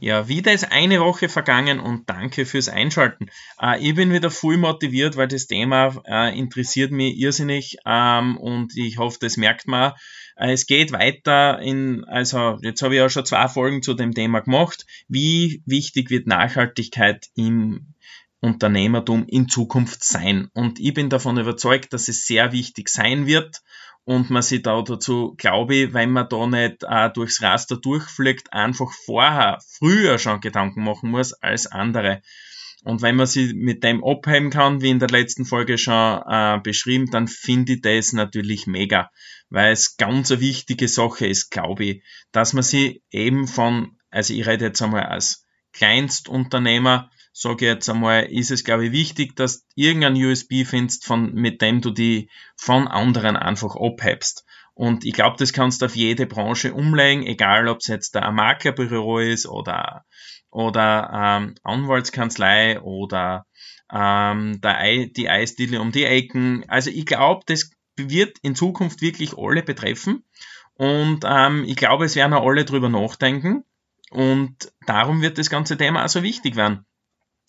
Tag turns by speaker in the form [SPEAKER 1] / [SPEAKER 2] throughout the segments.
[SPEAKER 1] Ja, wieder ist eine Woche vergangen und danke fürs Einschalten. Äh, ich bin wieder voll motiviert, weil das Thema äh, interessiert mich irrsinnig ähm, und ich hoffe, das merkt man. Äh, es geht weiter in, also jetzt habe ich ja schon zwei Folgen zu dem Thema gemacht. Wie wichtig wird Nachhaltigkeit im Unternehmertum in Zukunft sein? Und ich bin davon überzeugt, dass es sehr wichtig sein wird und man sich da dazu, glaube ich, wenn man da nicht äh, durchs Raster durchfliegt, einfach vorher, früher schon Gedanken machen muss als andere. Und wenn man sich mit dem abheben kann, wie in der letzten Folge schon äh, beschrieben, dann finde ich das natürlich mega, weil es ganz eine wichtige Sache ist, glaube ich, dass man sie eben von, also ich rede jetzt einmal als Kleinstunternehmer, sage ich jetzt einmal, ist es, glaube ich, wichtig, dass du irgendein USB findest, von, mit dem du die von anderen einfach abhebst. Und ich glaube, das kannst du auf jede Branche umlegen, egal ob es jetzt ein Maklerbüro ist oder, oder ähm, Anwaltskanzlei oder ähm, der, die Eisdiele um die Ecken. Also ich glaube, das wird in Zukunft wirklich alle betreffen. Und ähm, ich glaube, es werden auch alle drüber nachdenken. Und darum wird das ganze Thema also wichtig werden.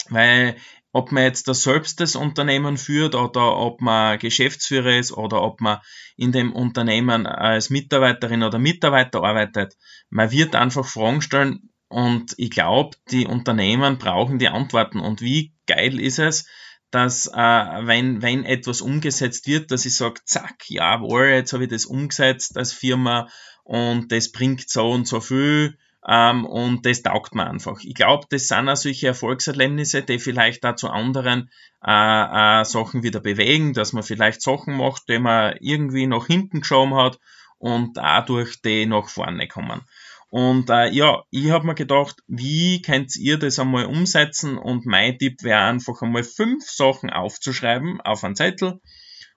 [SPEAKER 1] Weil ob man jetzt da selbst das Unternehmen führt oder ob man Geschäftsführer ist oder ob man in dem Unternehmen als Mitarbeiterin oder Mitarbeiter arbeitet, man wird einfach Fragen stellen und ich glaube, die Unternehmen brauchen die Antworten. Und wie geil ist es, dass äh, wenn, wenn etwas umgesetzt wird, dass ich sage, zack, jawohl, jetzt habe ich das umgesetzt als Firma und das bringt so und so viel ähm, und das taugt mir einfach. Ich glaube, das sind auch solche Erfolgserlebnisse, die vielleicht da zu anderen äh, äh, Sachen wieder bewegen, dass man vielleicht Sachen macht, die man irgendwie nach hinten geschoben hat und dadurch die nach vorne kommen. Und äh, ja, ich habe mir gedacht, wie könnt ihr das einmal umsetzen? Und mein Tipp wäre einfach einmal fünf Sachen aufzuschreiben auf einen Zettel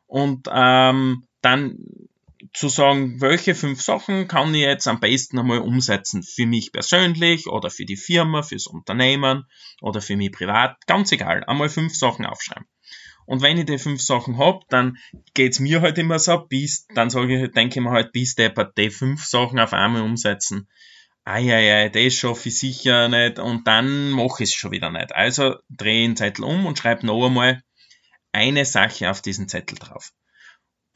[SPEAKER 1] und ähm, dann zu sagen, welche fünf Sachen kann ich jetzt am besten einmal umsetzen für mich persönlich oder für die Firma, fürs Unternehmen oder für mich privat, ganz egal, einmal fünf Sachen aufschreiben. Und wenn ich die fünf Sachen hab, dann geht's mir halt immer so, bis, dann sage ich, denke ich mir halt, bis der die fünf Sachen auf einmal umsetzen. Eieiei, das schaffe ich sicher nicht und dann mache ich es schon wieder nicht. Also drehe den Zettel um und schreibe noch einmal eine Sache auf diesen Zettel drauf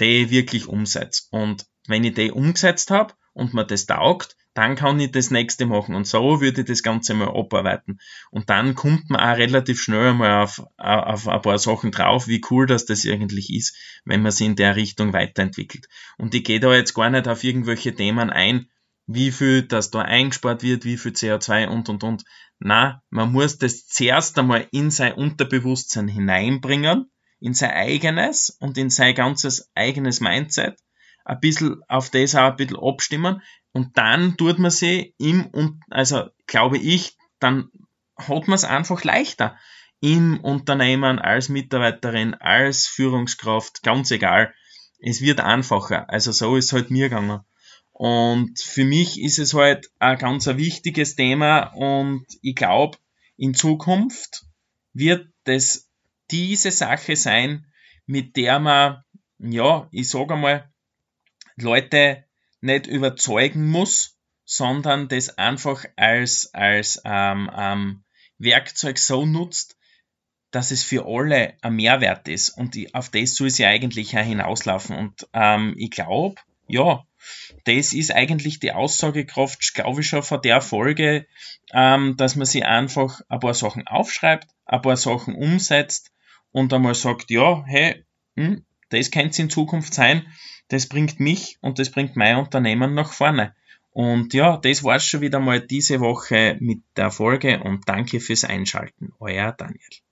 [SPEAKER 1] die wirklich umsetze. Und wenn ich die umgesetzt habe und mir das taugt, dann kann ich das nächste machen. Und so würde ich das Ganze mal abarbeiten. Und dann kommt man auch relativ schnell mal auf, auf ein paar Sachen drauf, wie cool das das eigentlich ist, wenn man sich in der Richtung weiterentwickelt. Und ich gehe da jetzt gar nicht auf irgendwelche Themen ein, wie viel das da eingespart wird, wie viel CO2 und und und. Na, man muss das zuerst einmal in sein Unterbewusstsein hineinbringen in sein eigenes und in sein ganzes eigenes Mindset ein bisschen auf das auch ein bisschen abstimmen und dann tut man sie im, und also glaube ich, dann hat man es einfach leichter im Unternehmen, als Mitarbeiterin, als Führungskraft, ganz egal. Es wird einfacher. Also so ist es halt mir gegangen. Und für mich ist es halt ein ganz wichtiges Thema und ich glaube, in Zukunft wird das diese Sache sein, mit der man, ja, ich sage einmal, Leute nicht überzeugen muss, sondern das einfach als, als ähm, ähm, Werkzeug so nutzt, dass es für alle ein Mehrwert ist. Und auf das soll es ja eigentlich auch hinauslaufen. Und ähm, ich glaube, ja, das ist eigentlich die Aussagekraft, glaube ich schon von der Folge, ähm, dass man sich einfach ein paar Sachen aufschreibt, ein paar Sachen umsetzt und einmal sagt, ja, hey, hm, das könnte es in Zukunft sein, das bringt mich und das bringt mein Unternehmen nach vorne. Und ja, das war's schon wieder mal diese Woche mit der Folge und danke fürs Einschalten. Euer Daniel.